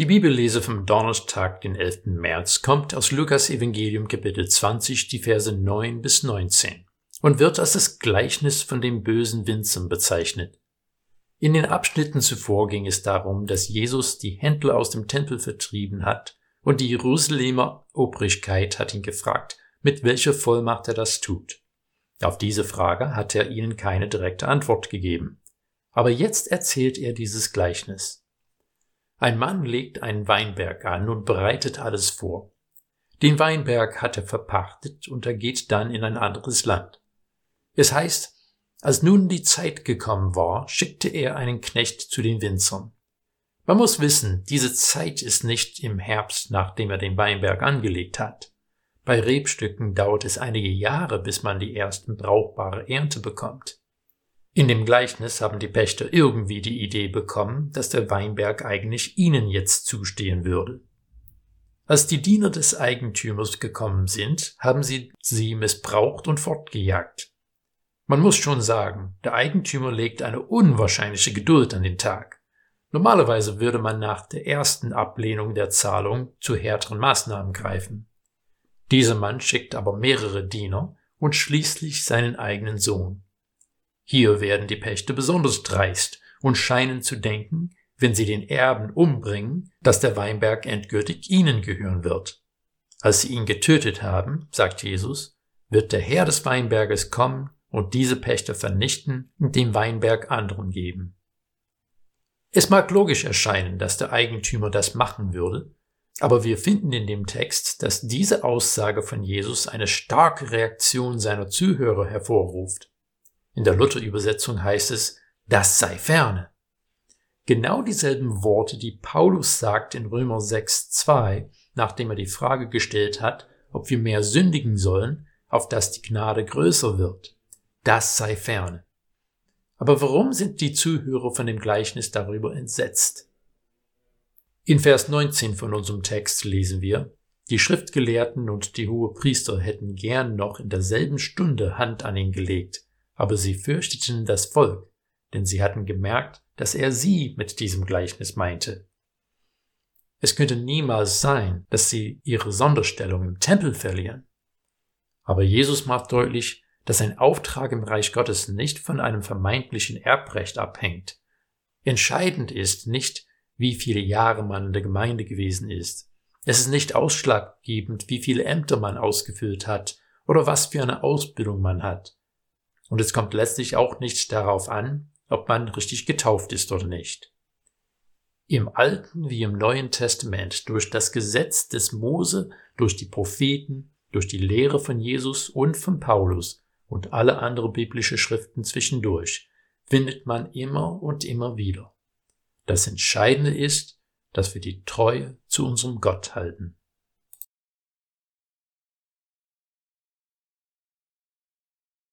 Die Bibellese vom Donnerstag, den 11. März, kommt aus Lukas Evangelium Kapitel 20, die Verse 9 bis 19 und wird als das Gleichnis von dem bösen Winzer bezeichnet. In den Abschnitten zuvor ging es darum, dass Jesus die Händler aus dem Tempel vertrieben hat und die Jerusalemer Obrigkeit hat ihn gefragt, mit welcher Vollmacht er das tut. Auf diese Frage hat er ihnen keine direkte Antwort gegeben. Aber jetzt erzählt er dieses Gleichnis. Ein Mann legt einen Weinberg an und bereitet alles vor. Den Weinberg hat er verpachtet und er geht dann in ein anderes Land. Es heißt, als nun die Zeit gekommen war, schickte er einen Knecht zu den Winzern. Man muss wissen, diese Zeit ist nicht im Herbst, nachdem er den Weinberg angelegt hat. Bei Rebstücken dauert es einige Jahre, bis man die ersten brauchbare Ernte bekommt. In dem Gleichnis haben die Pächter irgendwie die Idee bekommen, dass der Weinberg eigentlich ihnen jetzt zustehen würde. Als die Diener des Eigentümers gekommen sind, haben sie sie missbraucht und fortgejagt. Man muss schon sagen, der Eigentümer legt eine unwahrscheinliche Geduld an den Tag. Normalerweise würde man nach der ersten Ablehnung der Zahlung zu härteren Maßnahmen greifen. Dieser Mann schickt aber mehrere Diener und schließlich seinen eigenen Sohn. Hier werden die Pächter besonders dreist und scheinen zu denken, wenn sie den Erben umbringen, dass der Weinberg endgültig ihnen gehören wird. Als sie ihn getötet haben, sagt Jesus, wird der Herr des Weinberges kommen und diese Pächter vernichten und den Weinberg anderen geben. Es mag logisch erscheinen, dass der Eigentümer das machen würde, aber wir finden in dem Text, dass diese Aussage von Jesus eine starke Reaktion seiner Zuhörer hervorruft. In der Luther-Übersetzung heißt es, das sei ferne. Genau dieselben Worte, die Paulus sagt in Römer 6.2, nachdem er die Frage gestellt hat, ob wir mehr sündigen sollen, auf dass die Gnade größer wird. Das sei ferne. Aber warum sind die Zuhörer von dem Gleichnis darüber entsetzt? In Vers 19 von unserem Text lesen wir, die Schriftgelehrten und die hohe Priester hätten gern noch in derselben Stunde Hand an ihn gelegt, aber sie fürchteten das Volk, denn sie hatten gemerkt, dass er sie mit diesem Gleichnis meinte. Es könnte niemals sein, dass sie ihre Sonderstellung im Tempel verlieren. Aber Jesus macht deutlich, dass ein Auftrag im Reich Gottes nicht von einem vermeintlichen Erbrecht abhängt. Entscheidend ist nicht, wie viele Jahre man in der Gemeinde gewesen ist. Es ist nicht ausschlaggebend, wie viele Ämter man ausgefüllt hat oder was für eine Ausbildung man hat. Und es kommt letztlich auch nicht darauf an, ob man richtig getauft ist oder nicht. Im Alten wie im Neuen Testament, durch das Gesetz des Mose, durch die Propheten, durch die Lehre von Jesus und von Paulus und alle andere biblische Schriften zwischendurch, findet man immer und immer wieder. Das Entscheidende ist, dass wir die Treue zu unserem Gott halten.